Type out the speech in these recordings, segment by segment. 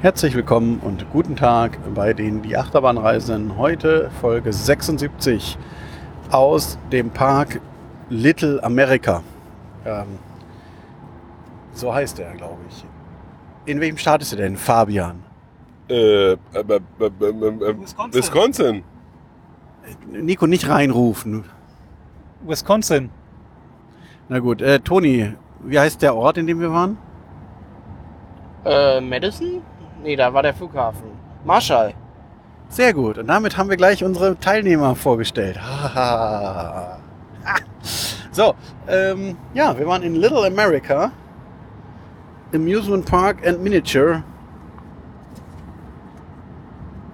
Herzlich willkommen und guten Tag bei den Die Achterbahnreisenden. Heute Folge 76 aus dem Park Little America. Ähm, so heißt er, glaube ich. In welchem Staat ist er denn, Fabian? Äh, äh, äh, äh, äh, Wisconsin. Wisconsin. Nico, nicht reinrufen. Wisconsin. Na gut, äh, Toni, wie heißt der Ort, in dem wir waren? Äh, Madison? Nee, da war der Flughafen. Marshall. Sehr gut. Und damit haben wir gleich unsere Teilnehmer vorgestellt. So, ähm, ja, wir waren in Little America. Amusement Park and Miniature.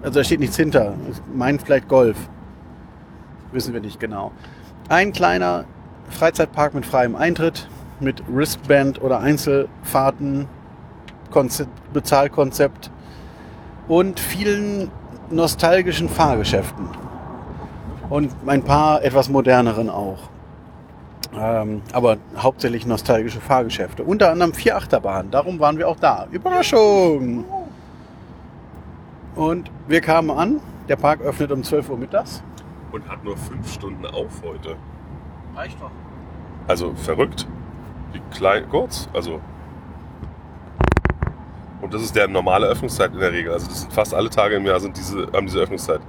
Also da steht nichts hinter. Ich meine vielleicht Golf. Wissen wir nicht genau. Ein kleiner Freizeitpark mit freiem Eintritt, mit Wristband oder Einzelfahrten, Konzept, Bezahlkonzept und vielen nostalgischen Fahrgeschäften. Und ein paar etwas moderneren auch. Ähm, aber hauptsächlich nostalgische Fahrgeschäfte. Unter anderem vier Achterbahnen. Darum waren wir auch da. Überraschung! Und wir kamen an. Der Park öffnet um 12 Uhr mittags. Und hat nur fünf Stunden auf heute. Reicht doch. Also verrückt. Wie klein, kurz. Also. Und das ist der normale Öffnungszeit in der Regel. Also das sind fast alle Tage im Jahr sind diese, haben diese Öffnungszeit.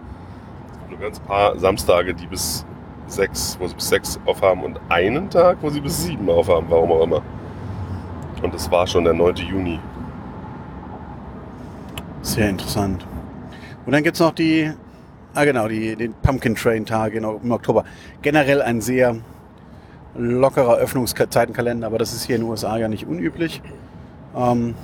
Nur ganz paar Samstage, die bis sechs, wo sie bis sechs aufhaben und einen Tag, wo sie bis sieben aufhaben, warum auch immer. Und das war schon der 9. Juni. Sehr interessant. Und dann gibt's noch die, ah genau, die, den Pumpkin Train Tag im Oktober. Generell ein sehr lockerer Öffnungszeitenkalender, aber das ist hier in den USA ja nicht unüblich. Ähm,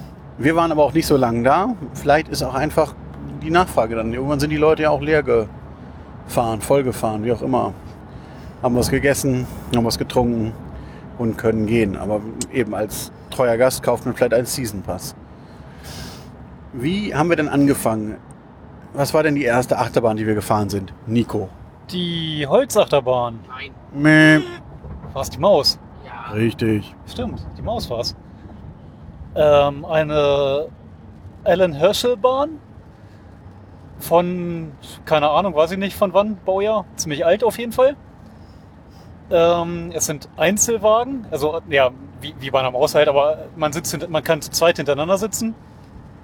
wir waren aber auch nicht so lange da. Vielleicht ist auch einfach die Nachfrage dann. Irgendwann sind die Leute ja auch leer gefahren, vollgefahren, wie auch immer. Haben was gegessen, haben was getrunken und können gehen. Aber eben als treuer Gast kauft man vielleicht einen Season Pass. Wie haben wir denn angefangen? Was war denn die erste Achterbahn, die wir gefahren sind? Nico. Die Holzachterbahn. Nein. Mäh. War es die Maus? Ja. Richtig. Stimmt, die Maus war es. Ähm, eine Alan Herschel Bahn von, keine Ahnung, weiß ich nicht von wann, Baujahr, ziemlich alt auf jeden Fall. Ähm, es sind Einzelwagen, also ja, wie, wie bei einer Maus halt, aber man, sitzt, man kann zu zweit hintereinander sitzen,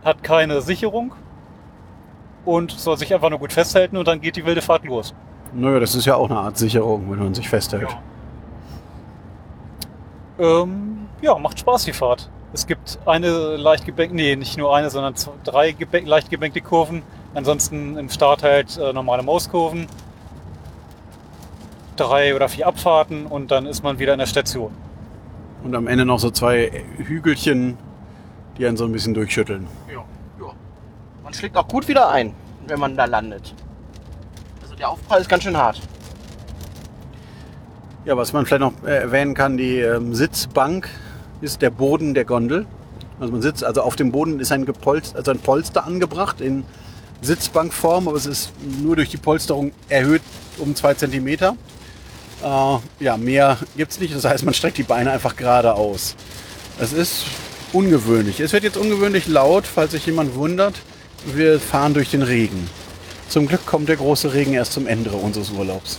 hat keine Sicherung und soll sich einfach nur gut festhalten und dann geht die wilde Fahrt los. Naja, das ist ja auch eine Art Sicherung, wenn man sich festhält. Ähm, ja, macht Spaß die Fahrt. Es gibt eine leicht gebänkte, nee, nicht nur eine, sondern zwei, drei gebäck, leicht gebänkte Kurven. Ansonsten im Start halt äh, normale Mauskurven. Drei oder vier Abfahrten und dann ist man wieder in der Station. Und am Ende noch so zwei Hügelchen, die einen so ein bisschen durchschütteln. Ja. ja. Man schlägt auch gut wieder ein, wenn man da landet. Also der Aufprall ist ganz schön hart. Ja, was man vielleicht noch äh, erwähnen kann, die ähm, Sitzbank ist der Boden der Gondel. Also man sitzt, also auf dem Boden ist ein Gepolster, also ein Polster angebracht in Sitzbankform, aber es ist nur durch die Polsterung erhöht um zwei Zentimeter. Äh, ja, mehr gibt's nicht. Das heißt, man streckt die Beine einfach gerade aus. Es ist ungewöhnlich. Es wird jetzt ungewöhnlich laut, falls sich jemand wundert. Wir fahren durch den Regen. Zum Glück kommt der große Regen erst zum Ende unseres Urlaubs.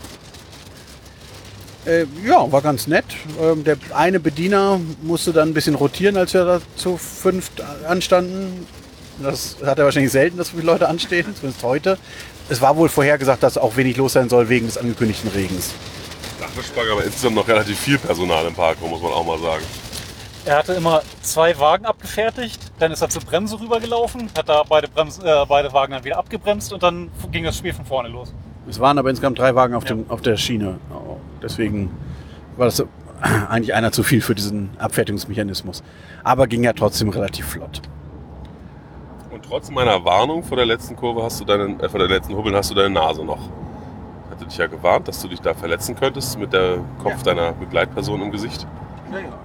Äh, ja, war ganz nett. Ähm, der eine Bediener musste dann ein bisschen rotieren, als wir da zu fünft anstanden. Das hat er wahrscheinlich selten, dass so viele Leute anstehen, zumindest heute. Es war wohl vorhergesagt, dass auch wenig los sein soll wegen des angekündigten Regens. Dafür sprang aber insgesamt noch relativ viel Personal im Park, muss man auch mal sagen. Er hatte immer zwei Wagen abgefertigt, dann ist er zur Bremse rübergelaufen, hat da beide, Brems, äh, beide Wagen dann wieder abgebremst und dann ging das Spiel von vorne los. Es waren aber insgesamt drei Wagen auf, Ja. dem, auf der Schiene. Deswegen war das eigentlich einer zu viel für diesen Abfertigungsmechanismus. Aber ging ja trotzdem relativ flott. Und trotz meiner Warnung vor der letzten Kurve hast du deinen, äh, vor der letzten Hubbeln hast du deine Nase noch. Ich hatte dich ja gewarnt, dass du dich da verletzen könntest mit der Kopf deiner Begleitperson im Gesicht.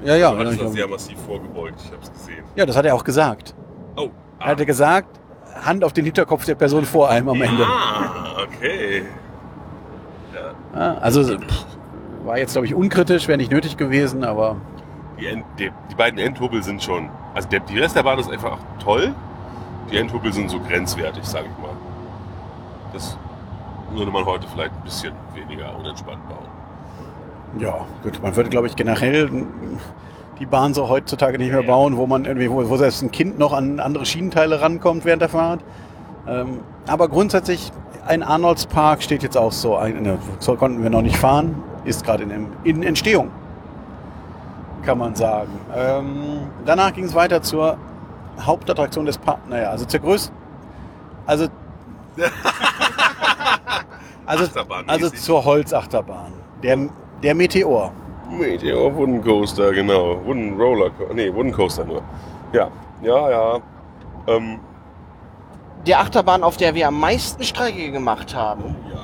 Ja, ja. du hattest ja, das sehr massiv vorgebeugt, ich hab's gesehen. ja, das hat er auch gesagt. Oh. Er hatte gesagt, Hand auf den Hinterkopf der Person vor einem am Ende. Ah, okay. Ja, also pff, war jetzt, glaube ich, unkritisch, wäre nicht nötig gewesen, aber Die, End, die, die beiden Endhubbel sind schon. Also der, die Rest der Bahn ist einfach toll. die Endhubbel sind so grenzwertig, sage ich mal. Das würde man heute vielleicht ein bisschen weniger unentspannt bauen. Ja, gut. Man würde, glaube ich, generell die Bahn so heutzutage nicht mehr bauen, wo man irgendwie, wo, wo selbst ein Kind noch an andere Schienenteile rankommt während der Fahrt. Ähm, aber grundsätzlich, ein Arnoldspark steht jetzt auch so, ein, ne, so konnten wir noch nicht fahren, ist gerade in, in Entstehung, kann man sagen. Ähm, danach ging es weiter zur Hauptattraktion des Parks, naja, also zur größten, also, also, also zur Holzachterbahn, der, der Meteor. Meteor Wooden Coaster, genau. Wooden Roller, nee, Wooden Coaster nur. Ja, ja, ja. Ähm, Die Achterbahn, auf der wir am meisten Strecke gemacht haben. ja.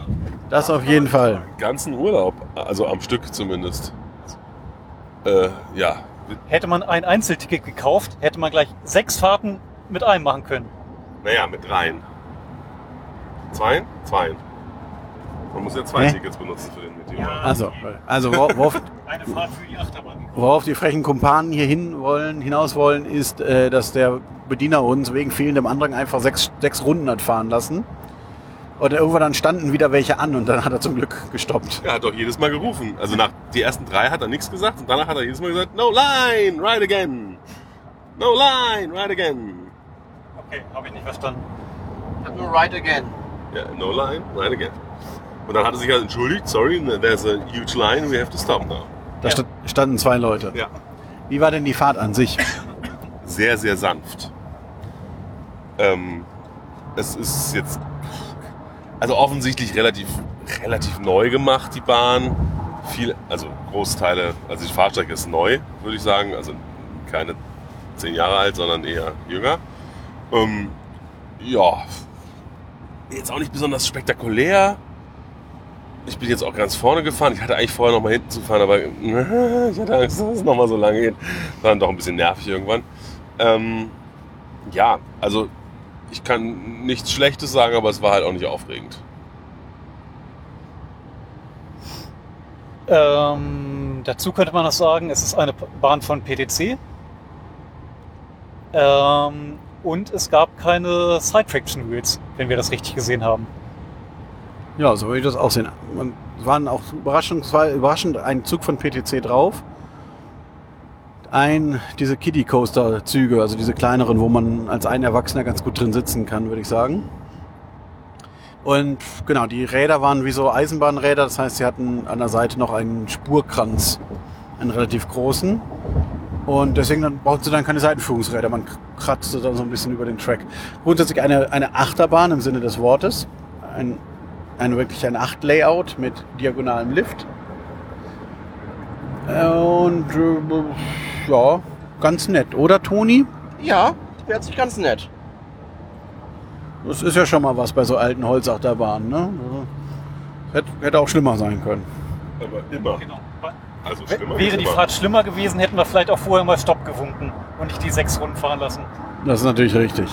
Das auf jeden Fall. Ganzen Urlaub, also am Stück zumindest. Äh, ja. Hätte man ein Einzelticket gekauft, hätte man gleich sechs Fahrten mit einem machen können. Naja, mit dreien. Zweien? Zweien. Man muss ja zwei Hä? Tickets benutzen für den Meteor. Also, also wor- worauf, Eine Fahrt für die Achterbahn. worauf die frechen Kumpanen hier hin wollen, hinaus wollen, ist, äh, dass der Bediener uns wegen fehlendem Andrang einfach sechs, sechs Runden hat fahren lassen. Und irgendwann dann standen wieder welche an und dann hat er zum Glück gestoppt. Er hat doch jedes Mal gerufen. Also nach die ersten drei hat er nichts gesagt und danach hat er jedes Mal gesagt, no line, ride again. No line, ride again. Okay, habe ich nicht verstanden. Ich hab nur Ride Again. Ja, no line, ride again. Und dann hat er sich halt entschuldigt, sorry, there's a huge line, we have to stop now. Da Ja. sta- standen zwei Leute. Ja. Wie war denn die Fahrt an sich? Sehr, sehr sanft. Ähm, es ist jetzt also offensichtlich relativ, relativ neu gemacht, die Bahn. Viel, also Großteile, also die Fahrstrecke ist neu, würde ich sagen. Also keine zehn Jahre alt, sondern eher jünger. Ähm, ja, jetzt auch nicht besonders spektakulär. Ich bin jetzt auch ganz vorne gefahren. Ich hatte eigentlich vorher noch mal hinten zu fahren, aber ich hatte Angst, dass es noch mal so lange geht. War dann doch ein bisschen nervig irgendwann. Ähm, ja, also ich kann nichts Schlechtes sagen, aber es war halt auch nicht aufregend. Ähm, dazu könnte man noch sagen, es ist eine Bahn von PTC. Ähm, und es gab keine Side-Traction Wheels, wenn wir das richtig gesehen haben. Ja, so würde ich das auch sehen. Man, es waren auch überraschend, war überraschend ein Zug von PTC drauf. Ein, diese Kiddie Coaster Züge, also diese kleineren, wo man als ein Erwachsener ganz gut drin sitzen kann, würde ich sagen. Und genau, die Räder waren wie so Eisenbahnräder, das heißt, sie hatten an der Seite noch einen Spurkranz, einen relativ großen. Und deswegen dann brauchten sie dann keine Seitenführungsräder, man kratzte dann so ein bisschen über den Track. Grundsätzlich eine, eine Achterbahn im Sinne des Wortes. Ein, ein wirklich ein Acht-Layout mit diagonalem Lift. Äh, Und äh, ja, ganz nett, oder Toni? Ja, hört sich ganz nett. Das ist ja schon mal was bei so alten Holzachterbahnen. Ne? Also, hätte, hätte auch schlimmer sein können. Aber immer. Also schlimmer Wäre die immer. Fahrt schlimmer gewesen, hätten wir vielleicht auch vorher mal Stopp gewunken und nicht die sechs Runden fahren lassen. Das ist natürlich richtig.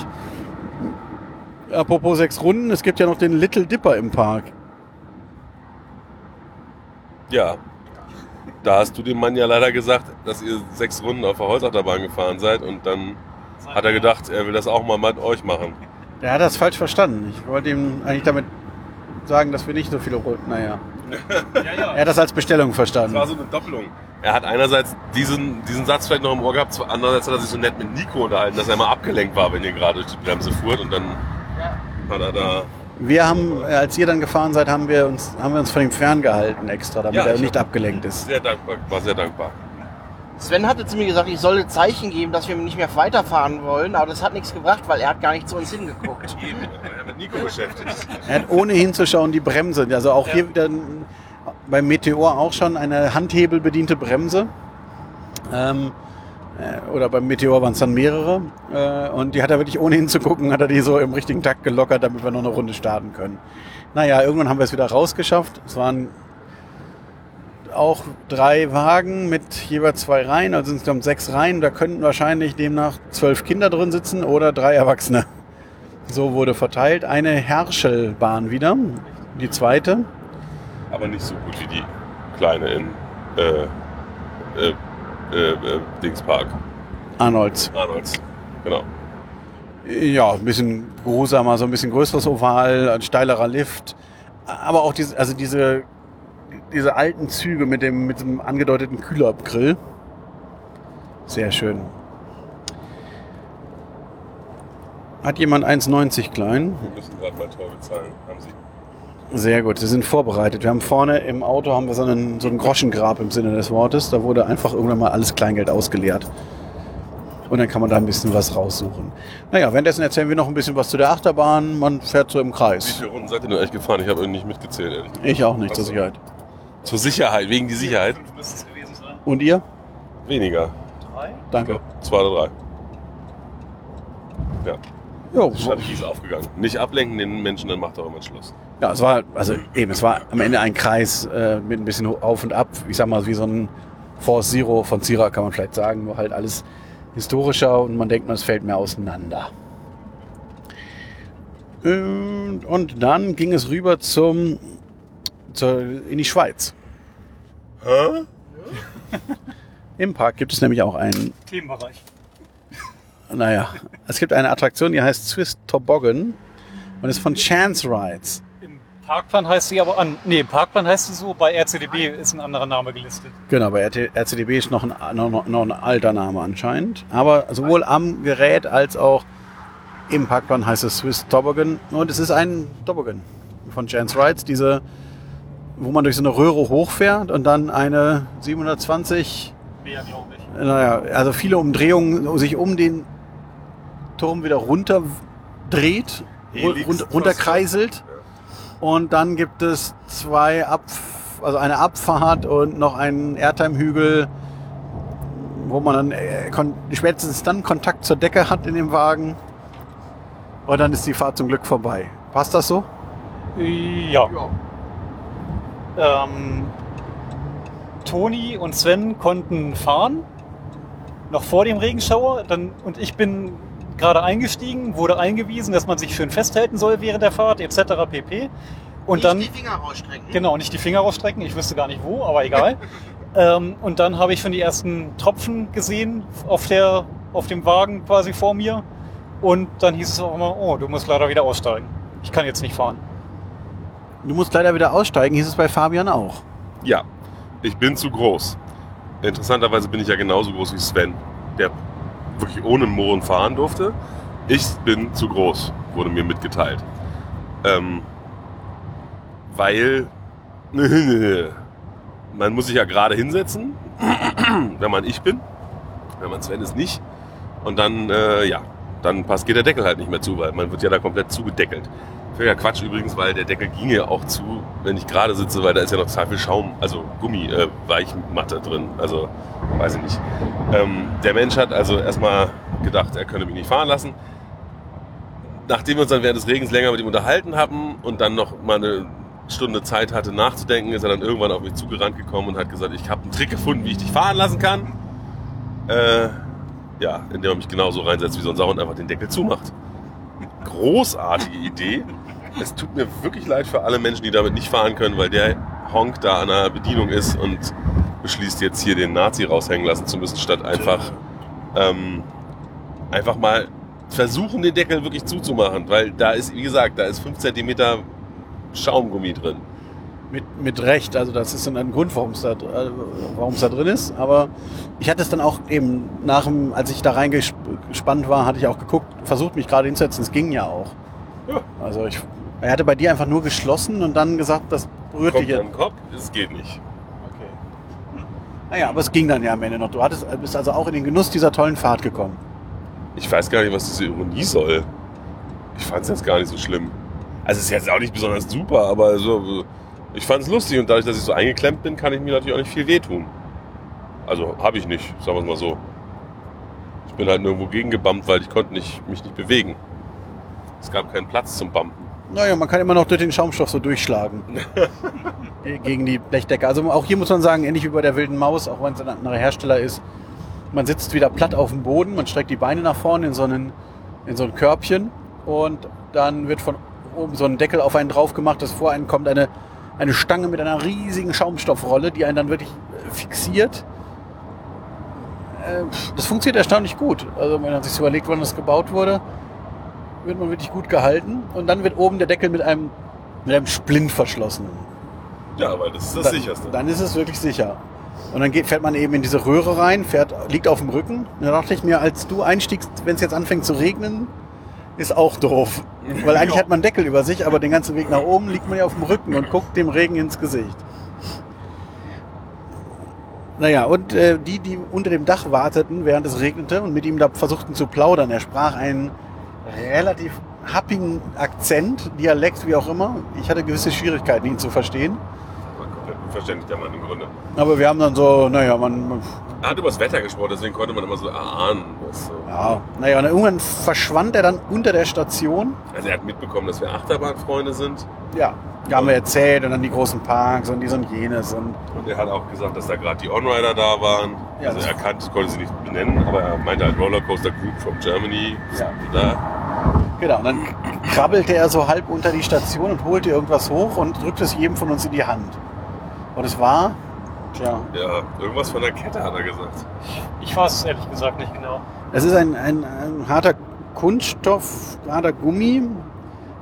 Apropos sechs Runden, es gibt ja noch den Little Dipper im Park. Ja. Da hast du dem Mann ja leider gesagt, dass ihr sechs Runden auf der Holzachterbahn gefahren seid und dann hat er gedacht, er will das auch mal mit euch machen. Der hat das falsch verstanden. Ich wollte ihm eigentlich damit sagen, dass wir nicht so viele Runden. Naja. Ja, ja. Er hat das als Bestellung Das verstanden. war so eine Doppelung. Er hat einerseits diesen, diesen Satz vielleicht noch im Ohr gehabt, andererseits hat er sich so nett mit Nico unterhalten, dass er mal abgelenkt war, wenn ihr gerade durch die Bremse fuhrt und dann hat er da... Wir haben, äh, als ihr dann gefahren seid, haben wir uns, haben wir uns von ihm ferngehalten extra, damit Ja, er ich nicht abgelenkt ist. Sehr dankbar, war sehr dankbar. Sven hatte zu mir gesagt, ich solle Zeichen geben, dass wir nicht mehr weiterfahren wollen, aber das hat nichts gebracht, weil er hat gar nicht zu uns hingeguckt. Eben, er mit Nico beschäftigt. Er hat ohne hinzuschauen die Bremse. Also auch hier wieder beim Meteor auch schon eine handhebelbediente Bremse. Ähm, äh, oder beim Meteor waren es dann mehrere. Äh, und die hat er wirklich ohne hinzugucken, hat er die so im richtigen Takt gelockert, damit wir noch eine Runde starten können. Naja, irgendwann haben wir es wieder rausgeschafft. Es waren auch drei Wagen mit jeweils zwei Reihen, also insgesamt sechs Reihen. Da könnten wahrscheinlich demnach zwölf Kinder drin sitzen oder drei Erwachsene. So wurde verteilt. Eine Herschelbahn wieder, die zweite. Aber nicht so gut wie die kleine in äh, äh, äh, äh, Dingspark. Arnolds. Arnolds. Genau. Ja, ein bisschen geruhsamer, so ein bisschen größeres Oval, ein steilerer Lift. Aber auch diese, also diese, diese alten Züge mit dem, mit dem angedeuteten Kühlergrill. Sehr schön. Hat jemand 1,90 klein? Wir müssen gerade mal Tor bezahlen. Haben Sie? Sehr gut, Sie sind vorbereitet. Wir haben vorne im Auto haben wir so einen, so einen Groschengrab im Sinne des Wortes. Da wurde einfach irgendwann mal alles Kleingeld ausgeleert. Und dann kann man da ein bisschen was raussuchen. Naja, währenddessen erzählen wir noch ein bisschen was zu der Achterbahn. Man fährt so im Wie Kreis. viele Runden seid ihr denn eigentlich gefahren? Ich habe irgendwie nicht mitgezählt, ehrlich. Ich auch nicht, zur. Sicherheit. Zur Sicherheit, wegen die Sicherheit. Und ihr? Weniger. Drei? Danke. zwei oder drei. Ja, Jo, die Strategie ist aufgegangen. Nicht ablenken, den Menschen, dann macht auch immer Schluss. Ja, es war, also eben, es war am Ende ein Kreis äh, mit ein bisschen auf und ab. Ich sag mal, wie so ein Force Zero von Zira kann man vielleicht sagen, nur halt alles historischer und man denkt, es fällt mehr auseinander. Und, und dann ging es rüber zum, zur, in die Schweiz. Hä? Im Park gibt es nämlich auch einen, Themenbereich. naja, es gibt eine Attraktion, die heißt Swiss Toboggan und ist von Chance Rides. Parkplan heißt sie aber an. Nee, Parkplan heißt sie so, bei RCDB ist ein anderer Name gelistet. Genau, bei RCDB ist noch ein, noch, noch ein alter Name anscheinend. Aber sowohl am Gerät als auch im Parkplan heißt es Swiss Toboggan. Und es ist ein Toboggan von Chance Rides, diese, wo man durch so eine Röhre hochfährt und dann eine 720, Mehr, glaube ich. naja, also viele Umdrehungen sich um den Turm wieder runter dreht, runterkreiselt. Und dann gibt es zwei Ab also eine Abfahrt und noch einen Airtime-Hügel, wo man dann äh, spätestens dann Kontakt zur Decke hat in dem Wagen. Und dann ist die Fahrt zum Glück vorbei. Passt das so? Ja. Ähm, Toni und Sven konnten fahren, noch vor dem Regenschauer. Dann, und ich bin gerade eingestiegen, wurde eingewiesen, dass man sich schön festhalten soll während der Fahrt, etc. pp. Und dann, Nicht die Finger rausstrecken. genau, nicht die Finger rausstrecken, ich wüsste gar nicht wo, aber egal. ähm, und dann habe ich schon die ersten Tropfen gesehen auf, der, auf dem Wagen quasi vor mir. Und dann hieß es auch immer, oh, du musst leider wieder aussteigen. Ich kann jetzt nicht fahren. Du musst leider wieder aussteigen, hieß es bei Fabian auch. Ja, ich bin zu groß. Interessanterweise bin ich ja genauso groß wie Sven, der wirklich ohne Mohren fahren durfte. Ich bin zu groß, wurde mir mitgeteilt. Ähm, weil man muss sich ja gerade hinsetzen, wenn man ich bin, wenn man Sven ist nicht. Und dann, äh, ja, dann passt, geht der Deckel halt nicht mehr zu, weil man wird ja da komplett zugedeckelt. Völliger Quatsch übrigens, weil der Deckel ging ja auch zu, wenn ich gerade sitze, weil da ist ja noch total viel Schaum, also Gummi, äh, Weichmatte drin. Also, weiß ich nicht. Ähm, der Mensch hat also erstmal gedacht, er könne mich nicht fahren lassen. Nachdem wir uns dann während des Regens länger mit ihm unterhalten haben und dann noch mal eine Stunde Zeit hatte nachzudenken, ist er dann irgendwann auf mich zugerannt gekommen und hat gesagt, ich habe einen Trick gefunden, wie ich dich fahren lassen kann. Äh, ja, indem er mich genauso reinsetzt wie so ein Sau und einfach den Deckel zumacht. Großartige Idee. Es tut mir wirklich leid für alle Menschen, die damit nicht fahren können, weil der Honk da an der Bedienung ist und beschließt jetzt hier den Nazi raushängen lassen zu müssen, statt einfach, ähm, einfach mal versuchen, den Deckel wirklich zuzumachen. Weil da ist, wie gesagt, da ist 5 cm Schaumgummi drin. Mit, mit Recht, also das ist dann ein Grund, warum es da, äh, warum es da drin ist. Aber ich hatte es dann auch eben nach dem, als ich da reingespannt war, hatte ich auch geguckt, versucht mich gerade hinzusetzen. Es ging ja auch. Ja. Also ich, er hatte bei dir einfach nur geschlossen und dann gesagt, das berührt Kommt dich jetzt. Kopf, es geht nicht. Okay. Naja, aber es ging dann ja am Ende noch. Du hattest, bist also auch in den Genuss dieser tollen Fahrt gekommen. Ich weiß gar nicht, was diese Ironie soll. Ich fand es jetzt gar nicht so schlimm. Also es ist jetzt auch nicht besonders super, aber so, ich fand es lustig und dadurch, dass ich so eingeklemmt bin, kann ich mir natürlich auch nicht viel wehtun. Also habe ich nicht, sagen wir es mal so. Ich bin halt nirgendwo gegengebammt, weil ich konnte nicht, mich nicht bewegen. Es gab keinen Platz zum Bumpen. Naja, man kann immer noch durch den Schaumstoff so durchschlagen. Ge- Gegen die Blechdecke. Also auch hier muss man sagen, ähnlich wie bei der wilden Maus, auch wenn es ein anderer Hersteller ist, man sitzt wieder platt auf dem Boden, man streckt die Beine nach vorne in so, einen, in so ein Körbchen und dann wird von oben so ein Deckel auf einen drauf gemacht, dass vor einen kommt eine, eine Stange mit einer riesigen Schaumstoffrolle, die einen dann wirklich äh, fixiert. Äh, Das funktioniert erstaunlich gut. Also wenn man sich überlegt, wann das gebaut wurde. wird man wirklich gut gehalten. Und dann wird oben der Deckel mit einem, mit einem Splint verschlossen. Ja, weil das ist das dann, sicherste. Dann ist es wirklich sicher. Und dann geht, fährt man eben in diese Röhre rein, fährt, liegt auf dem Rücken. Und da dachte ich mir, als du einstiegst, wenn es jetzt anfängt zu regnen, ist auch doof. Weil eigentlich hat man einen Deckel über sich, aber den ganzen Weg nach oben liegt man ja auf dem Rücken und guckt dem Regen ins Gesicht. Naja, und äh, die, die unter dem Dach warteten, während es regnete und mit ihm da versuchten zu plaudern, er sprach einen relativ happigen Akzent, Dialekt, wie auch immer. Ich hatte gewisse Schwierigkeiten, ihn zu verstehen. War komplett unverständlich, der Mann im Grunde. Aber wir haben dann so, naja, man Er hat über das Wetter gesprochen, deswegen konnte man immer so erahnen. Was, so. ja, naja, und irgendwann verschwand er dann unter der Station. Also er hat mitbekommen, dass wir Achterbahnfreunde sind. Ja, da haben wir erzählt und dann die großen Parks und dies und jenes und Und er hat auch gesagt, dass da gerade die On-Rider da waren. Ja, also er kannte, konnte sie nicht benennen, aber er meinte halt Rollercoaster Group from Germany. Ja. Da. genau. Und dann krabbelte er so halb unter die Station und holte irgendwas hoch und drückte es jedem von uns in die Hand. Und es war, tja, Ja, irgendwas von der Kette hat er gesagt. Ich weiß es ehrlich gesagt nicht genau. es ist ein, ein, ein harter Kunststoff, harter Gummi,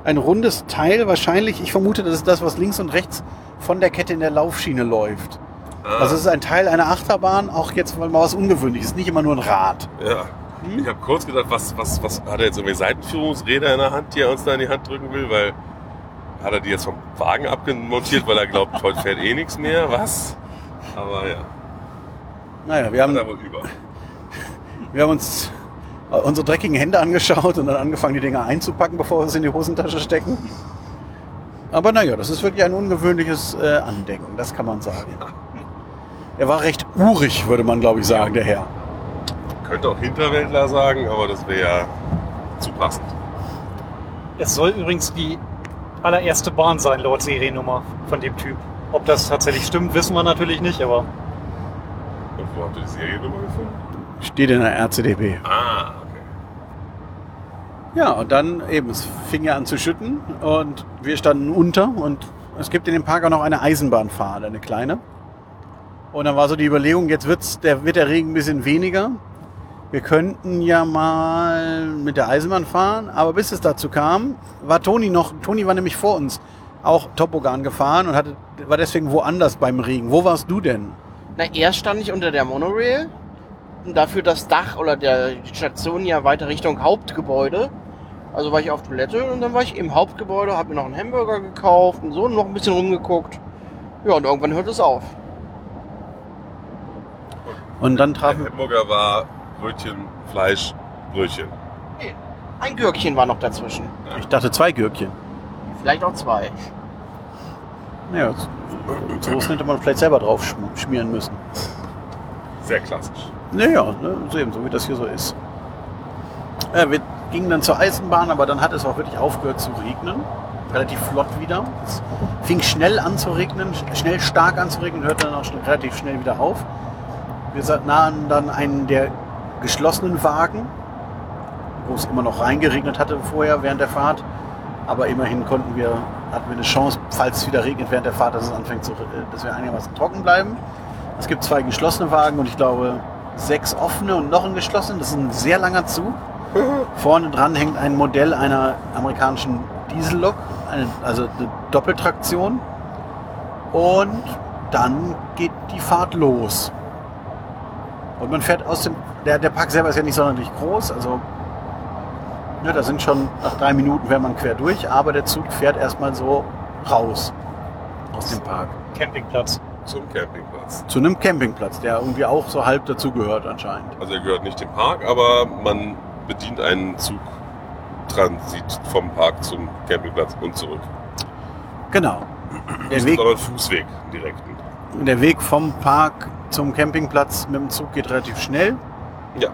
ein rundes Teil wahrscheinlich. Ich vermute, das ist das, was links und rechts von der Kette in der Laufschiene läuft. Ah, Also es ist ein Teil einer Achterbahn, auch jetzt mal was Ungewöhnliches, nicht immer nur ein Rad. ja. Hm? Ich habe kurz gedacht, was, was, was hat er jetzt irgendwie Seitenführungsräder in der Hand, die er uns da in die Hand drücken will, weil hat er die jetzt vom Wagen abgemontiert, weil er glaubt, heute fährt eh nichts mehr, was? Aber ja, Naja, wir haben, hat wohl über. wir haben uns äh, unsere dreckigen Hände angeschaut und dann angefangen, die Dinger einzupacken, bevor wir sie in die Hosentasche stecken. Aber naja, das ist wirklich ein ungewöhnliches äh, Andenken, das kann man sagen. Er war recht urig, würde man glaube ich sagen, der Herr. Könnte auch Hinterwäldler sagen, aber das wäre ja zu passend. Es soll übrigens die allererste Bahn sein, laut Seriennummer von dem Typ. Ob das tatsächlich stimmt, wissen wir natürlich nicht, aber Und wo habt ihr die Seriennummer gefunden? Steht in der RCDB. Ah, okay. Ja, und dann eben, es fing ja an zu schütten und wir standen unter und es gibt in dem Park auch noch eine Eisenbahnfahrt, eine kleine. Und dann war so die Überlegung, jetzt wird's, der, wird der Regen ein bisschen weniger. Wir könnten ja mal mit der Eisenbahn fahren, aber bis es dazu kam, war Toni noch, Toni war nämlich vor uns auch Topogan gefahren und hatte, war deswegen woanders beim Regen. Wo warst du denn? Na, erst stand ich unter der Monorail und dafür das Dach oder der die Station ja weiter Richtung Hauptgebäude. Also war ich auf Toilette und dann war ich im Hauptgebäude, habe mir noch einen Hamburger gekauft und so und noch ein bisschen rumgeguckt. Ja, und irgendwann hört es auf. Und dann Der trafen Hamburger war Brötchen, Fleisch, Brötchen. Nee, ein Gürkchen war noch dazwischen. ich dachte zwei Gürkchen. Vielleicht auch zwei. Naja, sowas hätte man vielleicht selber drauf schm- schmieren müssen. Sehr klassisch. Naja, ne, so eben, so wie das hier so ist. Ja, wir gingen dann zur Eisenbahn, aber dann hat es auch wirklich aufgehört zu regnen. Relativ flott wieder. Es fing schnell an zu regnen, sch- schnell stark an zu regnen, hörte dann auch schnell, relativ schnell wieder auf. Wir nahen dann einen der geschlossenen Wagen, wo es immer noch reingeregnet hatte vorher während der Fahrt. Aber immerhin konnten wir, hatten wir eine Chance, falls es wieder regnet während der Fahrt, dass es anfängt zu, re- dass wir einigermaßen trocken bleiben. Es gibt zwei geschlossene Wagen und ich glaube sechs offene und noch einen geschlossenen. Das ist ein sehr langer Zug. Vorne dran hängt ein Modell einer amerikanischen Diesellok, eine, also eine Doppeltraktion. Und dann geht die Fahrt los. Und man fährt aus dem. Der, der Park selber ist ja nicht sonderlich groß, also. Ne, da sind schon nach drei Minuten wäre man quer durch, aber der Zug fährt erstmal so raus aus dem Park. Campingplatz. Zum Campingplatz. Zu einem Campingplatz, der irgendwie auch so halb dazugehört anscheinend. Also er gehört nicht dem Park, aber man bedient einen Zugtransit vom Park zum Campingplatz und zurück. Genau. Der Das Weg, ist aber ein Fußweg direkten. der Weg vom Park zum Campingplatz mit dem Zug geht relativ schnell. Ja,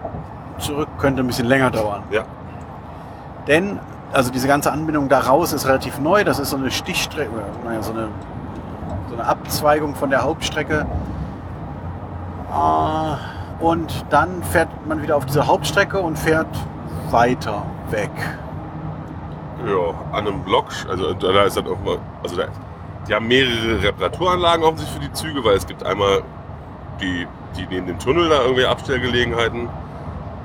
Zurück könnte ein bisschen länger dauern. ja. Denn, also diese ganze Anbindung da raus ist relativ neu. Das ist so eine Stichstrecke, naja, so eine, so eine Abzweigung von der Hauptstrecke. Ah, Und dann fährt man wieder auf diese Hauptstrecke und fährt weiter weg. Ja, an einem Block, also da ist dann auch mal, also da, die haben mehrere Reparaturanlagen offensichtlich für die Züge, weil es gibt einmal die, die neben dem Tunnel da irgendwie Abstellgelegenheiten.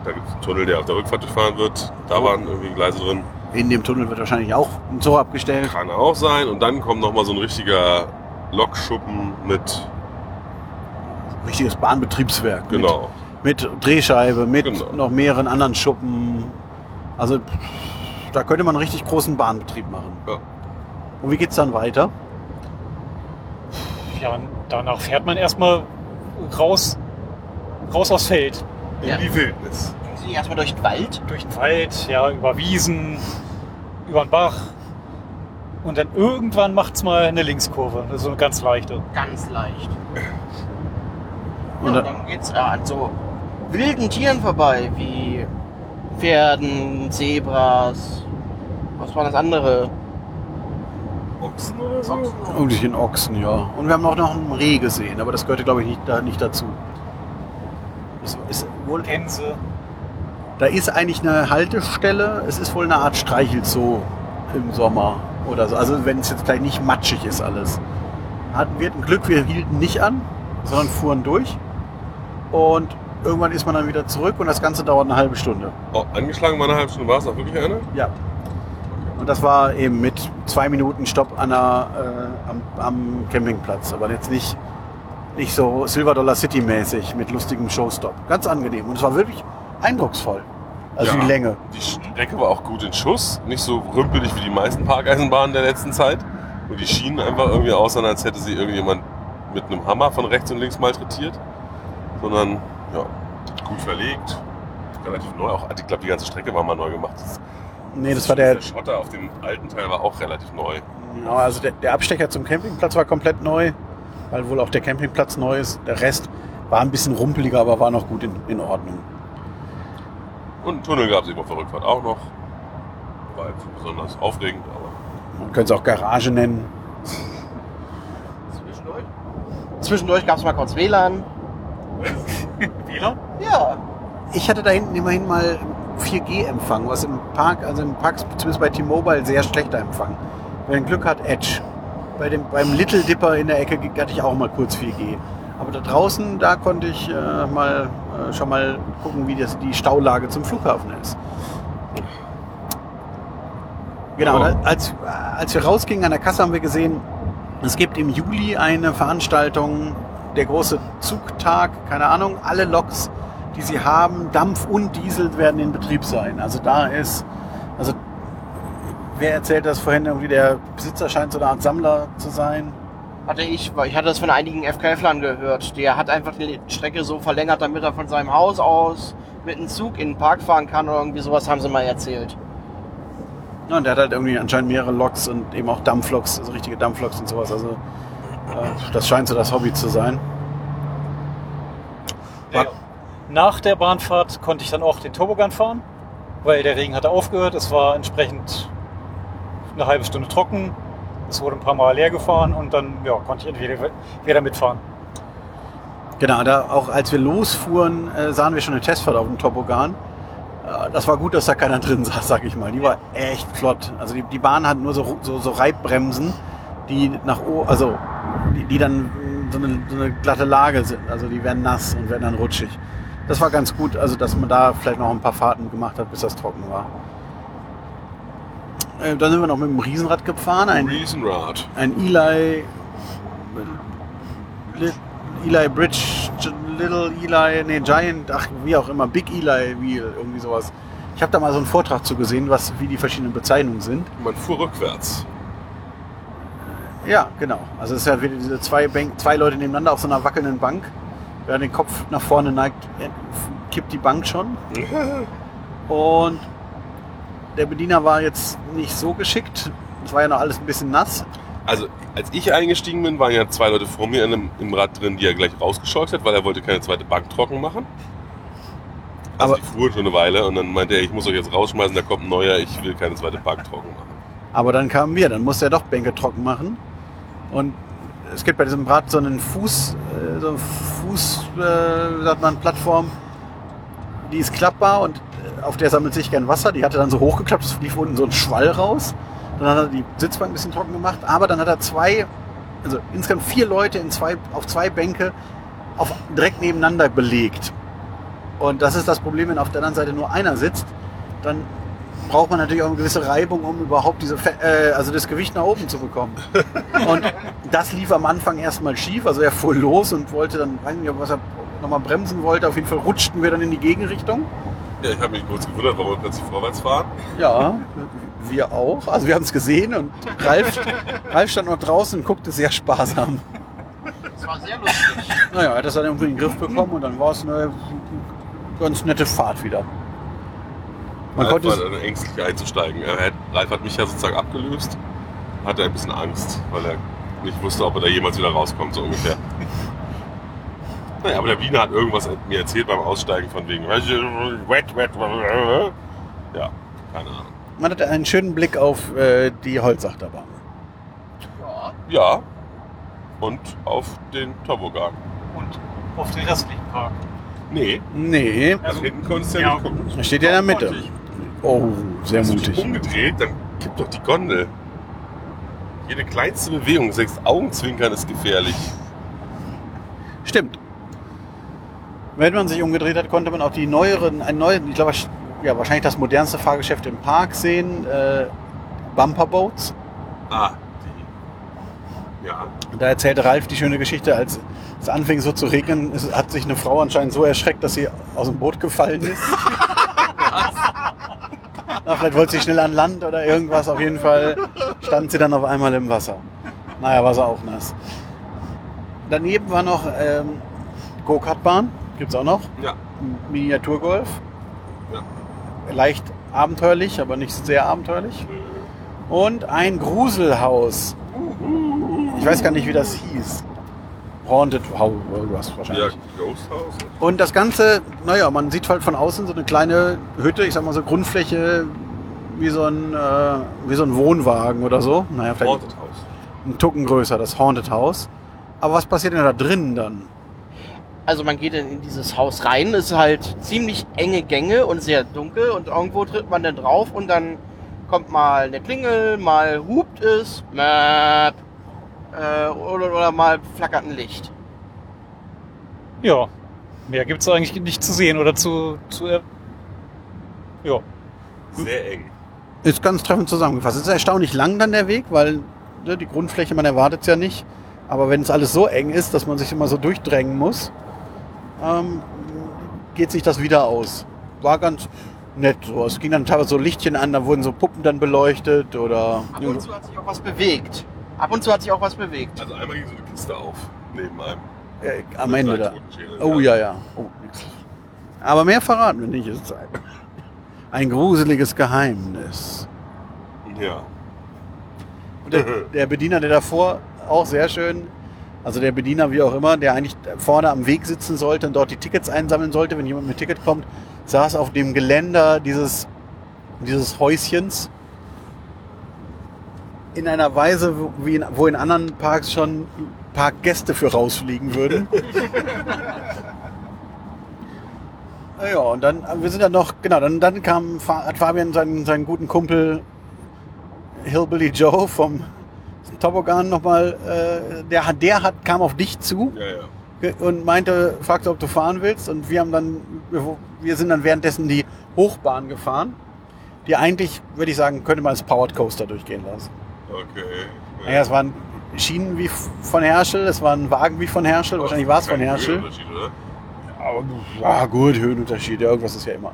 Da gibt es einen Tunnel, der auf der Rückfahrt gefahren wird. Da waren irgendwie Gleise drin. In dem Tunnel wird wahrscheinlich auch ein Zoo abgestellt. Kann auch sein. Und dann kommt nochmal so ein richtiger Lokschuppen mit, Richtiges Bahnbetriebswerk. genau. Mit, mit Drehscheibe, mit Genau. noch mehreren anderen Schuppen. Also da könnte man einen richtig großen Bahnbetrieb machen. Ja. Und wie geht's dann weiter? Ja, danach fährt man erstmal raus, raus aufs Feld. In Ja. die Wildnis. Sie erstmal durch den Wald. Durch den Wald, ja, über Wiesen, über den Bach. Und dann irgendwann macht's mal eine Linkskurve, so eine ganz leichte. Ganz leicht. Und Ja, dann- dann geht's äh, an so wilden Tieren vorbei, wie Pferden, Zebras. Was war das andere? Ochsen oder so? Irgendwelchen Ochsen, ja. Und wir haben auch noch einen Reh gesehen, aber das gehörte, glaube ich, nicht, da, nicht dazu. Das ist wohl, da ist eigentlich eine Haltestelle. Es ist wohl eine Art Streichelzoo im Sommer oder so. Also wenn es jetzt gleich nicht matschig ist alles. Hatten wir ein Glück, wir hielten nicht an, sondern fuhren durch. Und irgendwann ist man dann wieder zurück und das Ganze dauert eine halbe Stunde. Oh, angeschlagen war eine halbe Stunde. War es auch wirklich eine? Ja. Und das war eben mit zwei Minuten Stopp an der, äh, am, am Campingplatz. Aber jetzt nicht, nicht so Silver Dollar City mäßig mit lustigem Showstop. Ganz angenehm. Und es war wirklich eindrucksvoll. Also Ja. die Länge. Die Strecke war auch gut in Schuss. Nicht so rümpelig wie die meisten Parkeisenbahnen der letzten Zeit. Und die schienen einfach irgendwie aussahen, als hätte sie irgendjemand mit einem Hammer von rechts und links malträtiert. Sondern, ja, gut verlegt. Relativ neu. Auch, ich glaube, die ganze Strecke war mal neu gemacht. Das, Nee, das war der, der Schotter auf dem alten Teil war auch relativ neu. ja, also der, der Abstecher zum Campingplatz war komplett neu, weil wohl auch der Campingplatz neu ist. Der Rest war ein bisschen rumpeliger, aber war noch gut in, in Ordnung. Und einen Tunnel gab es auf der Rückfahrt auch noch. War jetzt nicht besonders aufregend, aber Man könnte es auch Garage nennen. Zwischendurch? Zwischendurch gab es mal kurz WLAN. WLAN? Ja. Ich hatte da hinten immerhin mal 4G-Empfang, was im Park, also im Park, zumindest bei T-Mobile, sehr schlechter Empfang. Wenn Glück hat, Edge. Bei dem, beim Little Dipper in der Ecke hatte ich auch mal kurz 4G. Aber da draußen, da konnte ich äh, mal äh, schon mal gucken, wie das, die Staulage zum Flughafen ist. Genau, und als, als wir rausgingen an der Kasse haben wir gesehen, es gibt im Juli eine Veranstaltung, der große Zugtag, keine Ahnung, alle Loks, die sie haben, Dampf und Diesel werden in Betrieb sein. Also da ist, also wer erzählt das vorhin irgendwie, der Besitzer scheint so eine Art Sammler zu sein. Hatte ich, weil ich hatte das von einigen FKFlern gehört. Der hat einfach die Strecke so verlängert, damit er von seinem Haus aus mit einem Zug in den Park fahren kann oder irgendwie sowas haben sie mal erzählt. Ja, und der hat halt irgendwie anscheinend mehrere Loks und eben auch Dampfloks, also richtige Dampfloks und sowas. Also äh, das scheint so das Hobby zu sein. Ja. Nach der Bahnfahrt konnte ich dann auch den Toboggan fahren, weil der Regen hatte aufgehört. Es war entsprechend eine halbe Stunde trocken. Es wurde ein paar Mal leer gefahren und dann ja, konnte ich entweder wieder mitfahren. Genau, da auch als wir losfuhren, äh, sahen wir schon eine Testfahrt auf dem Toboggan. Äh, das war gut, dass da keiner drin saß, sag ich mal. Die war echt flott. Also die, die Bahn hat nur so, so, so Reibbremsen, die nach o also die, die dann so eine, so eine glatte Lage sind. Also die werden nass und werden dann rutschig. Das war ganz gut, also dass man da vielleicht noch ein paar Fahrten gemacht hat, bis das trocken war. Äh, dann sind wir noch mit dem Riesenrad gefahren, ein Riesenrad. ein Eli Li- Eli Bridge Little Eli nee Giant ach wie auch immer Big Eli Wheel irgendwie sowas. Ich habe da mal so einen Vortrag zu gesehen was wie die verschiedenen Bezeichnungen sind. Man fuhr rückwärts. ja genau. Also es ist ja wieder diese zwei Bank, zwei Leute nebeneinander auf so einer wackelnden Bank. Wer den Kopf nach vorne neigt äh, kippt die Bank schon. Und der Bediener war jetzt nicht so geschickt es war ja noch alles ein bisschen nass Also, als ich eingestiegen bin, waren ja zwei Leute vor mir in einem, im Rad drin, die er gleich rausgescheucht hat, weil er wollte keine zweite Bank trocken machen. Also Aber- die fuhren schon eine Weile und dann meinte er, ich muss euch jetzt rausschmeißen, da kommt ein neuer, ich will keine zweite Bank trocken machen. Aber dann kamen wir, dann musste er doch Bänke trocken machen. Und es gibt bei diesem Rad so einen Fuß, äh, so einen Fuß, äh, sagt man, Plattform, die ist klappbar und auf der sammelt sich gern Wasser. Die hatte dann so hochgeklappt, es lief unten so ein Schwall raus. Dann hat er die Sitzbank ein bisschen trocken gemacht, aber dann hat er zwei, also insgesamt vier Leute in zwei, auf zwei Bänke auf, direkt nebeneinander belegt. Und das ist das Problem, wenn auf der anderen Seite nur einer sitzt, dann braucht man natürlich auch eine gewisse Reibung, um überhaupt diese, äh, also das Gewicht nach oben zu bekommen. Und das lief am Anfang erstmal schief. Also er fuhr los und wollte dann, weiß nicht, was er nochmal bremsen wollte. Auf jeden Fall rutschten wir dann in die Gegenrichtung. Ja, ich habe mich kurz gewundert, warum wir plötzlich vorwärts fahren. Ja, wir auch. Also wir haben es gesehen und Ralf, Ralf stand noch draußen und guckte sehr sparsam. Das war sehr lustig. Naja, er hat das dann irgendwie in den Griff bekommen und dann war es eine ganz nette Fahrt wieder. Man Ralf konnte war dann ängstlich einzusteigen. Er hat, Ralf hat mich ja sozusagen abgelöst, hatte ein bisschen Angst, weil er nicht wusste, ob er da jemals wieder rauskommt, so ungefähr. Naja, aber der Wiener hat irgendwas mir erzählt beim Aussteigen von wegen wet, wet, ja, keine Ahnung. man hatte einen schönen Blick auf äh, die Holzachterbahn. Ja. Ja, und auf den Toboggan. Und auf den restlichen Park. Nee, Nee, also hinten konntest du ja, ja. nicht gucken. er steht ja in der Mitte. Ich. Oh, sehr Hast du dich mutig. umgedreht, dann kippt doch die Gondel. Jede kleinste Bewegung, sechs Augenzwinkern ist gefährlich. Stimmt. Wenn man sich umgedreht hat, konnte man auch die neueren, einen neuen, ich glaube, ja, wahrscheinlich das modernste Fahrgeschäft im Park sehen. Äh, Bumper Boats. Ah, die. Ja. Und da erzählte Ralf die schöne Geschichte, als es anfing so zu regnen, es hat sich eine Frau anscheinend so erschreckt, dass sie aus dem Boot gefallen ist. Na, vielleicht wollte sie schnell an Land oder irgendwas. Auf jeden Fall stand sie dann auf einmal im Wasser. Naja, war sie auch nass. Daneben war noch ähm, Go-Kart-Bahn, gibt es auch noch. Ja. Miniaturgolf. Ja. Leicht abenteuerlich, aber nicht sehr abenteuerlich. Und ein Gruselhaus. Ich weiß gar nicht, wie das hieß. Haunted House, was Ja, wahrscheinlich. Ghost House. Und das Ganze, naja, man sieht halt von außen so eine kleine Hütte, ich sag mal so Grundfläche wie so ein, äh, wie so ein Wohnwagen oder so. Naja, vielleicht Haunted House. ein Tucken größer, das Haunted House. Aber was passiert denn da drinnen dann? Also man geht dann in dieses Haus rein, es ist halt ziemlich enge Gänge und sehr dunkel und irgendwo tritt man dann drauf und dann kommt mal eine Klingel, mal hupt es, mäp, äh, oder, oder mal flackert ein Licht. Ja. Mehr gibt es eigentlich nicht zu sehen oder zu. zu er- ja. Sehr eng. Ist ganz treffend zusammengefasst. Es ist erstaunlich lang dann der Weg, weil ne, die Grundfläche, man erwartet es ja nicht. Aber wenn es alles so eng ist, dass man sich immer so durchdrängen muss, ähm, geht sich das wieder aus. War ganz nett. So. Es ging dann teilweise so Lichtchen an, da wurden so Puppen dann beleuchtet oder Ab und zu hat sich auch was bewegt. Ab und zu hat sich auch was bewegt. Also einmal ging so eine Kiste auf, neben einem. äh, am Ende da. Oh ja, ja. Oh. Aber mehr verraten wir nicht. Es ist ein, ein gruseliges Geheimnis. Ja. Und der, der Bediener, der davor auch sehr schön, also der Bediener, wie auch immer, der eigentlich vorne am Weg sitzen sollte und dort die Tickets einsammeln sollte, wenn jemand mit Ticket kommt, saß auf dem Geländer dieses, dieses Häuschens in einer Weise, wo- wie in, wo in anderen Parks schon Parkgäste für rausfliegen würden. ja, und dann, wir sind dann noch, genau, dann, dann kam, hat Fabian seinen, seinen guten Kumpel Hillbilly Joe vom Toboggan nochmal, äh, der, hat- der hat, kam auf dich zu Ja, ja. und meinte, fragte, ob du fahren willst. Und wir haben dann, wir, sind dann währenddessen die Hochbahn gefahren, die eigentlich, würde ich sagen, könnte man als Powered Coaster durchgehen lassen. Okay. Naja, es waren Schienen wie von Herschel, es waren Wagen wie von Herschel, wahrscheinlich war es von Herschel. Höhenunterschied, oder? Aber ja, gut, Höhenunterschied, ja, irgendwas ist ja immer.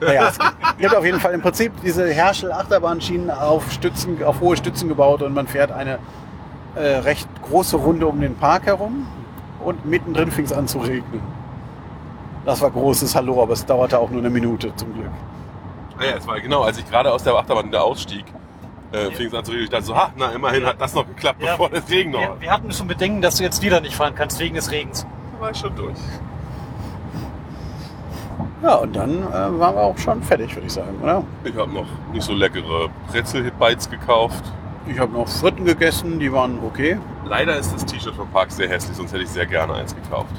Naja, es gibt auf jeden Fall im Prinzip diese Herschel-Achterbahnschienen auf, Stützen, auf hohe Stützen gebaut und man fährt eine äh, recht große Runde um den Park herum und mittendrin fing es an zu regnen. Das war großes Hallo, aber es dauerte auch nur eine Minute zum Glück. Ah ja, es war genau, als ich gerade aus der Achterbahn wieder ausstieg, äh, fing es an zu regnen. Ich dachte so, ha, na immerhin hat das noch geklappt, Ja. bevor das Regen noch Wir, wir hatten schon Bedenken, dass du jetzt wieder nicht fahren kannst wegen des Regens. Da war ich schon durch. Ja, und dann äh, waren wir auch schon fertig, würde ich sagen, oder? Ich habe noch nicht so leckere Brezel-Bites gekauft. Ich habe noch Fritten gegessen, die waren okay. Leider ist das T-Shirt vom Park sehr hässlich, sonst hätte ich sehr gerne eins gekauft.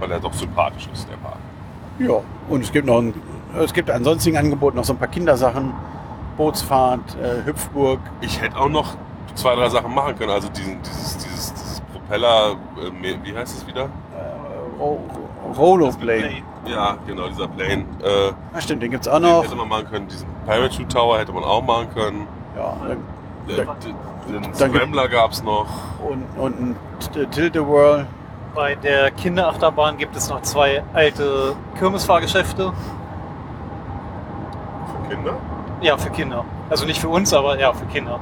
Weil er doch sympathisch ist, der Park. Ja, und es gibt noch ein, es gibt ein sonstigen Angebot, noch so ein paar Kindersachen, Bootsfahrt, äh, Hüpfburg. Ich hätte auch noch zwei, drei Sachen machen können. Also diesen, dieses, dieses, dieses Propeller, äh, wie heißt es wieder? Äh, Ro Rollerblade. Ja, genau, dieser Plane. Äh, Ah, stimmt, den gibt's auch den noch. hätte man machen können. Diesen Parachute Tower hätte man auch machen können. Ja, den Dann gibt- Scrambler gab es noch. und, und ein T- Tilt-A-Whirl. Bei der Kinderachterbahn gibt es noch zwei alte Kirmesfahrgeschäfte. Für Kinder. Ja, für Kinder. Also nicht für uns, aber ja, für Kinder.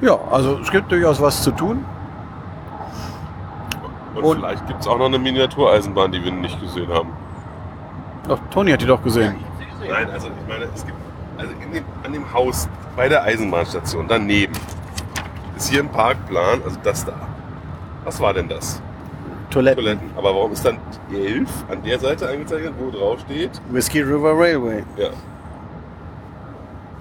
Ja, also es gibt durchaus was zu tun. Und, Und- vielleicht gibt es auch noch eine Miniatureisenbahn, die wir nicht gesehen haben. Doch, Toni hat die doch gesehen. Nein, also ich meine, es gibt also dem, an dem Haus bei der Eisenbahnstation daneben ist hier ein Parkplan, also das da. Was war denn das? Toiletten. Toiletten. Aber warum ist dann 11 an der Seite eingezeichnet, wo drauf steht? Whiskey River Railway. Ja.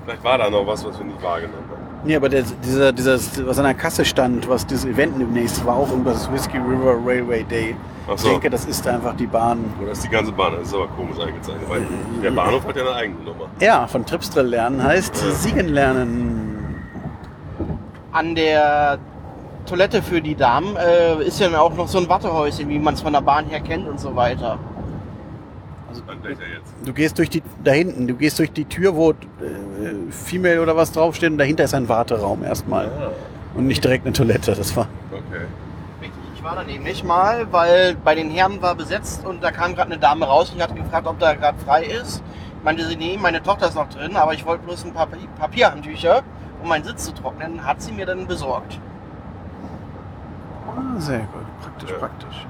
Vielleicht war da noch was, was wir nicht wahrgenommen haben. Nee, aber der, dieser, dieses, was an der Kasse stand, was dieses Event demnächst war, auch irgendwas Whiskey River Railway Day. Ach Ich so. denke, das ist einfach die Bahn. Oder ist die ganze Bahn? Das ist aber komisch eingezeichnet, weil der Bahnhof hat ja eine eigene Nummer. Ja, von Tripsdrill lernen heißt Ja. Siegen lernen. An der Toilette für die Damen äh, ist ja dann auch noch so ein Wattehäuschen, wie man es von der Bahn her kennt und so weiter. Jetzt? Du gehst durch die, da hinten, du gehst durch die Tür, wo äh, Female oder was draufsteht und dahinter ist ein Warteraum erstmal. Ah, Und nicht direkt eine Toilette, das war. okay. Ich war da nämlich mal, weil bei den Herren war besetzt und da kam gerade eine Dame raus und hat gefragt, ob da gerade frei ist. Meinte sie, nee, meine Tochter ist noch drin, aber ich wollte bloß ein paar Papi- Papierhandtücher, um meinen Sitz zu trocknen, hat sie mir dann besorgt. Ah, sehr gut, praktisch, Ja. praktisch.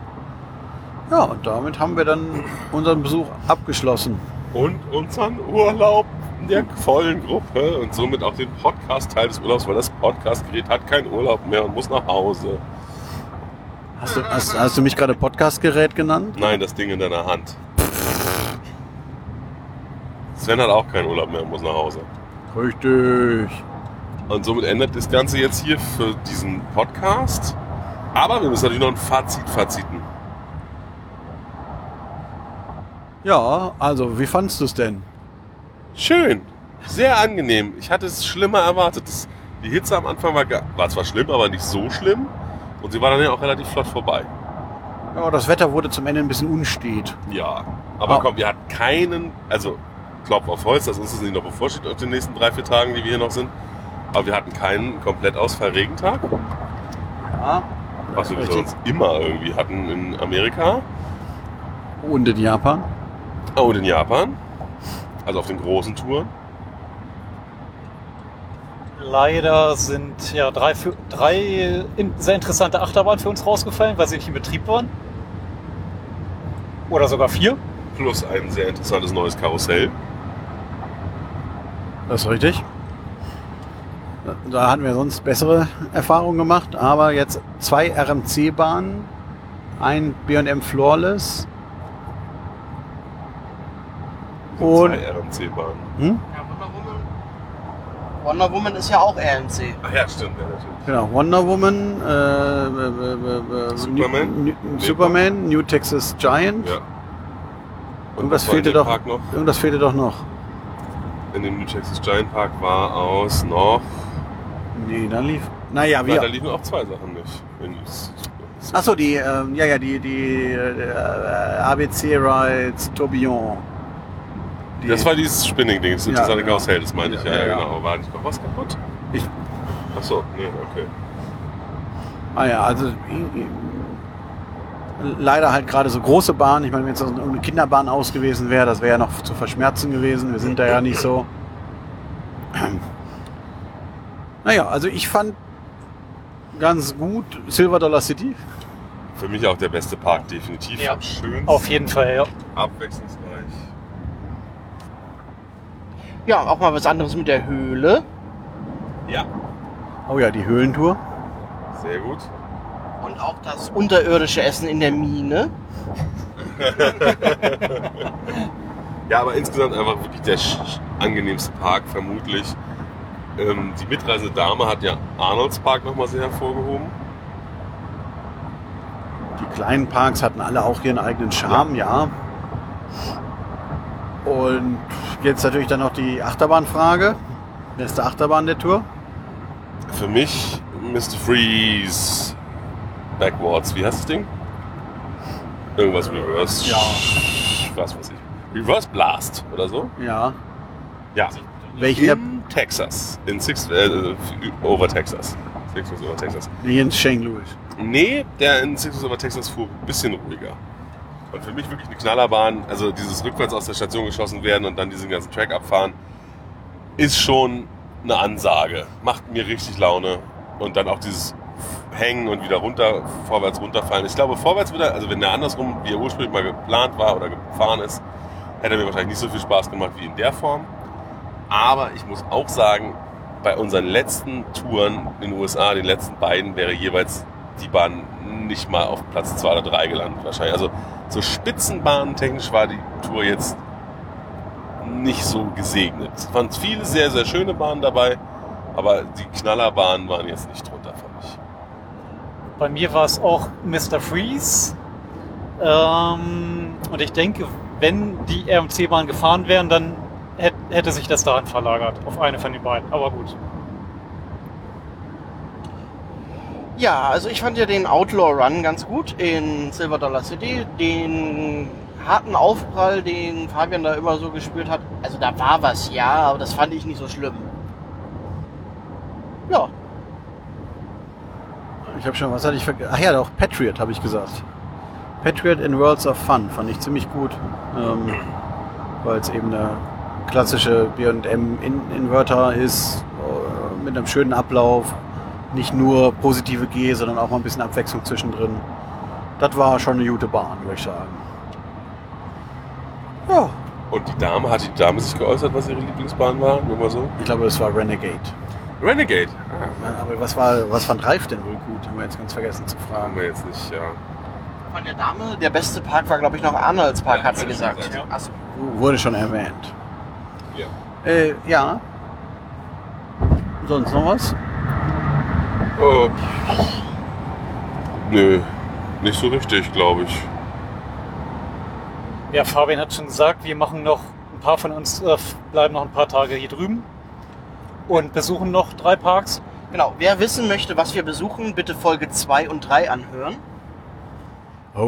Ja, und damit haben wir dann unseren Besuch abgeschlossen. Und unseren Urlaub in der vollen Gruppe und somit auch den Podcast-Teil des Urlaubs, weil das Podcast-Gerät hat keinen Urlaub mehr und muss nach Hause. Hast du, hast, hast du mich gerade Podcastgerät genannt? Nein, das Ding in deiner Hand. Sven hat auch keinen Urlaub mehr und muss nach Hause. Richtig. Und somit endet das Ganze jetzt hier für diesen Podcast. Aber wir müssen natürlich noch ein Fazit faziten. Ja, also, wie fandst du es denn? Schön. Sehr angenehm. Ich hatte es schlimmer erwartet. Das, die Hitze am Anfang war, war zwar schlimm, aber nicht so schlimm. Und sie war dann ja auch relativ flott vorbei. Ja, das Wetter wurde zum Ende ein bisschen unstet. Ja. Aber Ah. komm, wir hatten keinen, also Klopf auf Holz, dass uns das nicht noch bevorsteht auf den nächsten drei, vier Tagen, die wir hier noch sind. Aber wir hatten keinen Komplettausfall-Regentag, Ja. was wir sonst immer irgendwie hatten in Amerika Und in Japan. Und in Japan. Also auf den großen Touren. Leider sind ja drei, für, drei in, sehr interessante Achterbahnen für uns rausgefallen, weil sie nicht in Betrieb waren. Oder sogar vier. Plus ein sehr interessantes neues Karussell. Das ist richtig. Da hatten wir sonst bessere Erfahrungen gemacht, aber jetzt zwei RMC-Bahnen, ein B&M Floorless und Zwei RMC-Bahnen. hm? Ja, Wonder Woman. Wonder Woman ist ja auch RMC. Ach ja, stimmt, ja, natürlich. genau, Wonder Woman, äh, äh, äh, äh, Superman? New, New, Superman, New Texas Giant. Ja. Und was was war in fehlte doch? Park noch? Irgendwas fehlte doch noch. In dem New Texas Giant Park war aus noch. Nee, da lief. Naja, Nein, da wir. liefen auch zwei Sachen nicht. Achso, die, ähm, ja, ja, die, die äh, ABC Rides Tourbillon. Die, Das war dieses Spinning-Ding, das Ja, interessante genau. Karussell, das meinte ich ja, Ja, ja, ja. genau. War nicht noch was kaputt? Ich- Achso, nee, okay. Ah ja, also leider halt gerade so große Bahnen. Ich meine, wenn es so eine Kinderbahn aus gewesen wäre, das wäre ja noch zu verschmerzen gewesen. Wir sind da ja nicht so. Naja, also ich fand ganz gut Silver Dollar City. Für mich auch der beste Park, definitiv. Ja, Am schönsten, Auf jeden Fall, ja. abwechslungsreich. Ja, auch mal was anderes mit der Höhle. Ja, Oh ja, die Höhlentour. sehr gut. Und auch das unterirdische Essen in der Mine. Ja, aber insgesamt einfach wirklich der sch- angenehmste Park, vermutlich. Ähm, die mitreisende Dame hat ja Arnolds Park nochmal sehr hervorgehoben. Die kleinen Parks hatten alle auch ihren eigenen Charme, ja. Und jetzt natürlich dann noch die Achterbahnfrage. Beste Achterbahn der Tour? Für mich Mr. Freeze Backwards. Wie heißt das Ding? Irgendwas Reverse. Ja. was weiß ich, Reverse Blast oder so. Ja. Ja. Welchen? In Texas. In Six äh, over Texas. Six Flags over Texas. Nee, in St. Louis. Nee, der in Six Flags over Texas fuhr ein bisschen ruhiger. Und für mich wirklich eine Knallerbahn, also dieses rückwärts aus der Station geschossen werden und dann diesen ganzen Track abfahren, ist schon eine Ansage. Macht mir richtig Laune. Und dann auch dieses Hängen und wieder runter, vorwärts runterfallen. Ich glaube, vorwärts wieder, also wenn der andersrum, wie er ursprünglich mal geplant war oder gefahren ist, hätte er mir wahrscheinlich nicht so viel Spaß gemacht wie in der Form. Aber ich muss auch sagen, bei unseren letzten Touren in den USA, den letzten beiden, wäre jeweils die Bahn nicht mal auf Platz 2 oder 3 gelandet wahrscheinlich. Also so spitzenbahnentechnisch war die Tour jetzt nicht so gesegnet. Es waren viele sehr, sehr schöne Bahnen dabei, aber die Knallerbahnen waren jetzt nicht drunter, fand ich. Bei mir war es auch Mr. Freeze. Ähm, und ich denke, wenn die RMC-Bahn gefahren wären, dann hätt- hätte sich das dahin verlagert, auf eine von den beiden. Aber gut. Ja, also ich fand ja den Outlaw Run ganz gut in Silver Dollar City. Den harten Aufprall, den Fabian da immer so gespürt hat. Also da war was, ja, aber das fand ich nicht so schlimm. Ja, Ich habe schon, was hatte ich vergessen? Ach ja, doch, Patriot habe ich gesagt. Patriot in Worlds of Fun fand ich ziemlich gut. Ähm, weil es eben eine klassische BM-Inverter ist, äh, mit einem schönen Ablauf. Nicht nur positive G, sondern auch mal ein bisschen Abwechslung zwischendrin. Das war schon eine gute Bahn, würde ich sagen. Ja, Und die Dame, hat die Dame sich geäußert, was ihre Lieblingsbahn war? Nur mal so. ich glaube, das war Renegade. Renegade. Ah, Ja, Aber was, war, was fand Ralf denn wohl gut? Haben wir jetzt ganz vergessen zu haben fragen. wir jetzt nicht, ja. von der Dame, der beste Park war, glaube ich, noch Arnolds Park, Ja, hat sie gesagt. gesagt, ja. Achso. Wurde schon erwähnt. ja. Äh, ja. Sonst noch was? Oh. Nö, nicht so richtig, glaube ich. Ja, Fabian hat schon gesagt, wir machen noch, ein paar von uns äh, bleiben noch ein paar Tage hier drüben und besuchen noch drei Parks. Genau, wer wissen möchte, was wir besuchen, bitte Folge 2 und 3 anhören. Oh.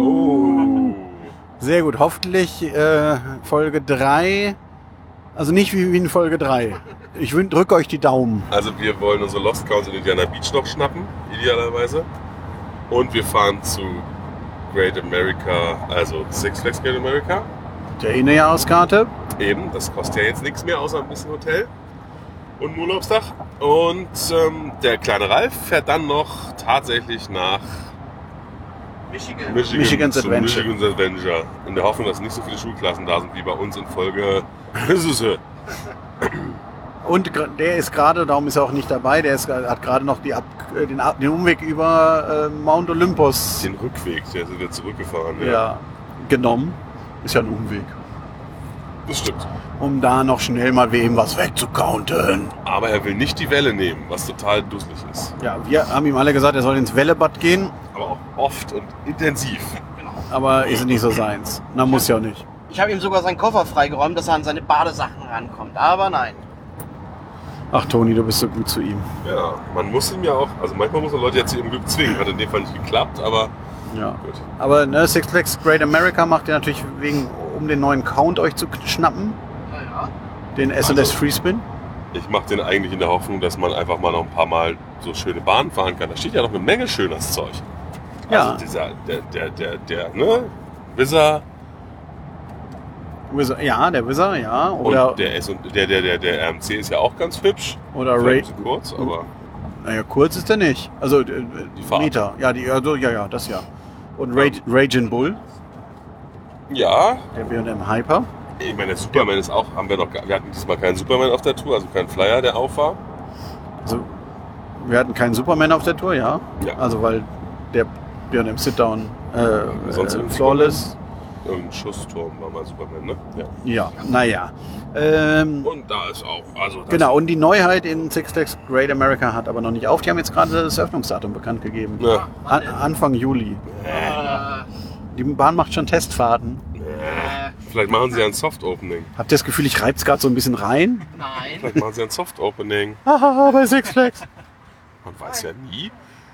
Oh. Sehr gut. Hoffentlich äh, Folge 3. Also nicht wie, wie in Folge 3. Ich drücke euch die Daumen. Also wir wollen unsere Lost Counts in Indiana Beach noch schnappen, idealerweise. Und wir fahren zu Great America, also Six Flags Great America. Der Innenjahreskarte. Eben, das kostet ja jetzt nichts mehr, außer ein bisschen Hotel und ein Urlaubsdach. Und ähm, der kleine Ralf fährt dann noch tatsächlich nach Michigan. Michigan Michigan's Adventure. Michigan's Adventure. In der Hoffnung, dass nicht so viele Schulklassen da sind wie bei uns in Folge. Und der ist gerade, darum ist er auch nicht dabei, der ist, hat gerade noch die Ab, äh, den, Ab- den Umweg über äh, Mount Olympus Den Rückweg, der ist wieder zurückgefahren. Ja. ja, genommen. Ist ja ein Umweg. Das stimmt. Um da noch schnell mal wem was wegzucounten. Aber er will nicht die Welle nehmen, was total dusselig ist. Ja, wir haben ihm alle gesagt, er soll ins Wellebad gehen, Aber auch oft und intensiv. aber ist nicht so seins. Na, muss ja nicht. Ich habe ihm sogar seinen Koffer freigeräumt, dass er an seine Badesachen rankommt. Aber nein. Ach, Toni, du bist so gut zu ihm. Ja, man muss ihm ja auch, also manchmal muss man Leute ja zu ihrem Glück zwingen. Hat in dem Fall nicht geklappt, aber Ja. gut. Aber ne, Six Flags Great America macht ihr natürlich wegen, um den neuen Count euch zu schnappen, Naja. den S&S Also- Freespin. Ich mache den eigentlich in der Hoffnung, dass man einfach mal noch ein paar Mal so schöne Bahnen fahren kann. Da steht ja noch eine Menge schönes Zeug. Ja. Also dieser, der, der, der, der, ne? Wizard Wizard, ja, der Wizard, ja. Oder, und der S und der, der, der, der RMC ist ja auch ganz hübsch. oder Ray. kurz, aber Naja, kurz ist der nicht. Also äh, Die Fahrt. Meter. Ja, die, also, ja, ja, das ja. Und Rage, Raging Bull, ja, der B&M Hyper. ich meine, der Superman ist auch, haben wir noch, wir hatten diesmal keinen Superman auf der Tour, also keinen Flyer, der auf war. Also, wir hatten keinen Superman auf der Tour, ja. Ja. Also, weil der B&M Sit-Down äh, Sonst äh, Flawless. Irgendein Schussturm war mal Superman, ne? Ja. Ja, naja. Ähm, Und da ist auch, also das Genau, und die Neuheit in Six Flags Great America hat aber noch nicht auf. Die haben jetzt gerade das Eröffnungsdatum bekannt gegeben. Ja. An, Anfang Juli. Äh, Die Bahn macht schon Testfahrten. äh, Vielleicht machen sie ein Soft Opening. Habt ihr das Gefühl, ich reib's gerade so ein bisschen rein? nein. Vielleicht machen sie ein Soft Opening. Haha, bei Six Flags. Man weiß ja nie.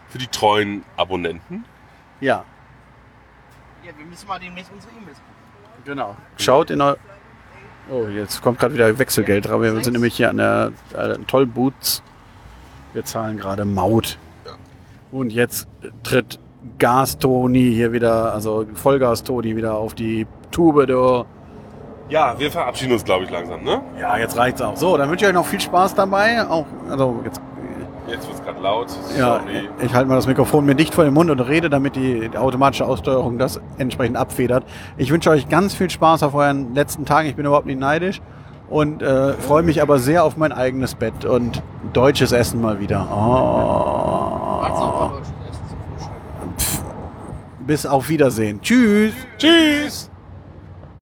Für die treuen Abonnenten. Ja. Ja, wir müssen mal demnächst unsere E-Mails gucken. Genau. Schaut in eu Oh, jetzt kommt gerade wieder Wechselgeld drauf. Wir sind nämlich hier an der äh, Tollboots. Wir zahlen gerade Maut. Und jetzt tritt Gas-Toni hier wieder, also Vollgas-Toni wieder auf die Tube. Du. Ja, wir verabschieden uns, glaube ich, langsam, ne? Ja, jetzt reicht's auch. So, dann wünsche ich euch noch viel Spaß dabei. Auch, also jetzt, Jetzt wird es gerade laut. ja, Sorry. ich halte mal das Mikrofon mir dicht vor den Mund und rede, damit die automatische Aussteuerung das entsprechend abfedert. Ich wünsche euch ganz viel Spaß auf euren letzten Tagen. Ich bin überhaupt nicht neidisch und äh, freue mich aber sehr auf mein eigenes Bett und deutsches Essen mal wieder. Oh. Frühstück. Bis auf Wiedersehen. Tschüss. Tschüss!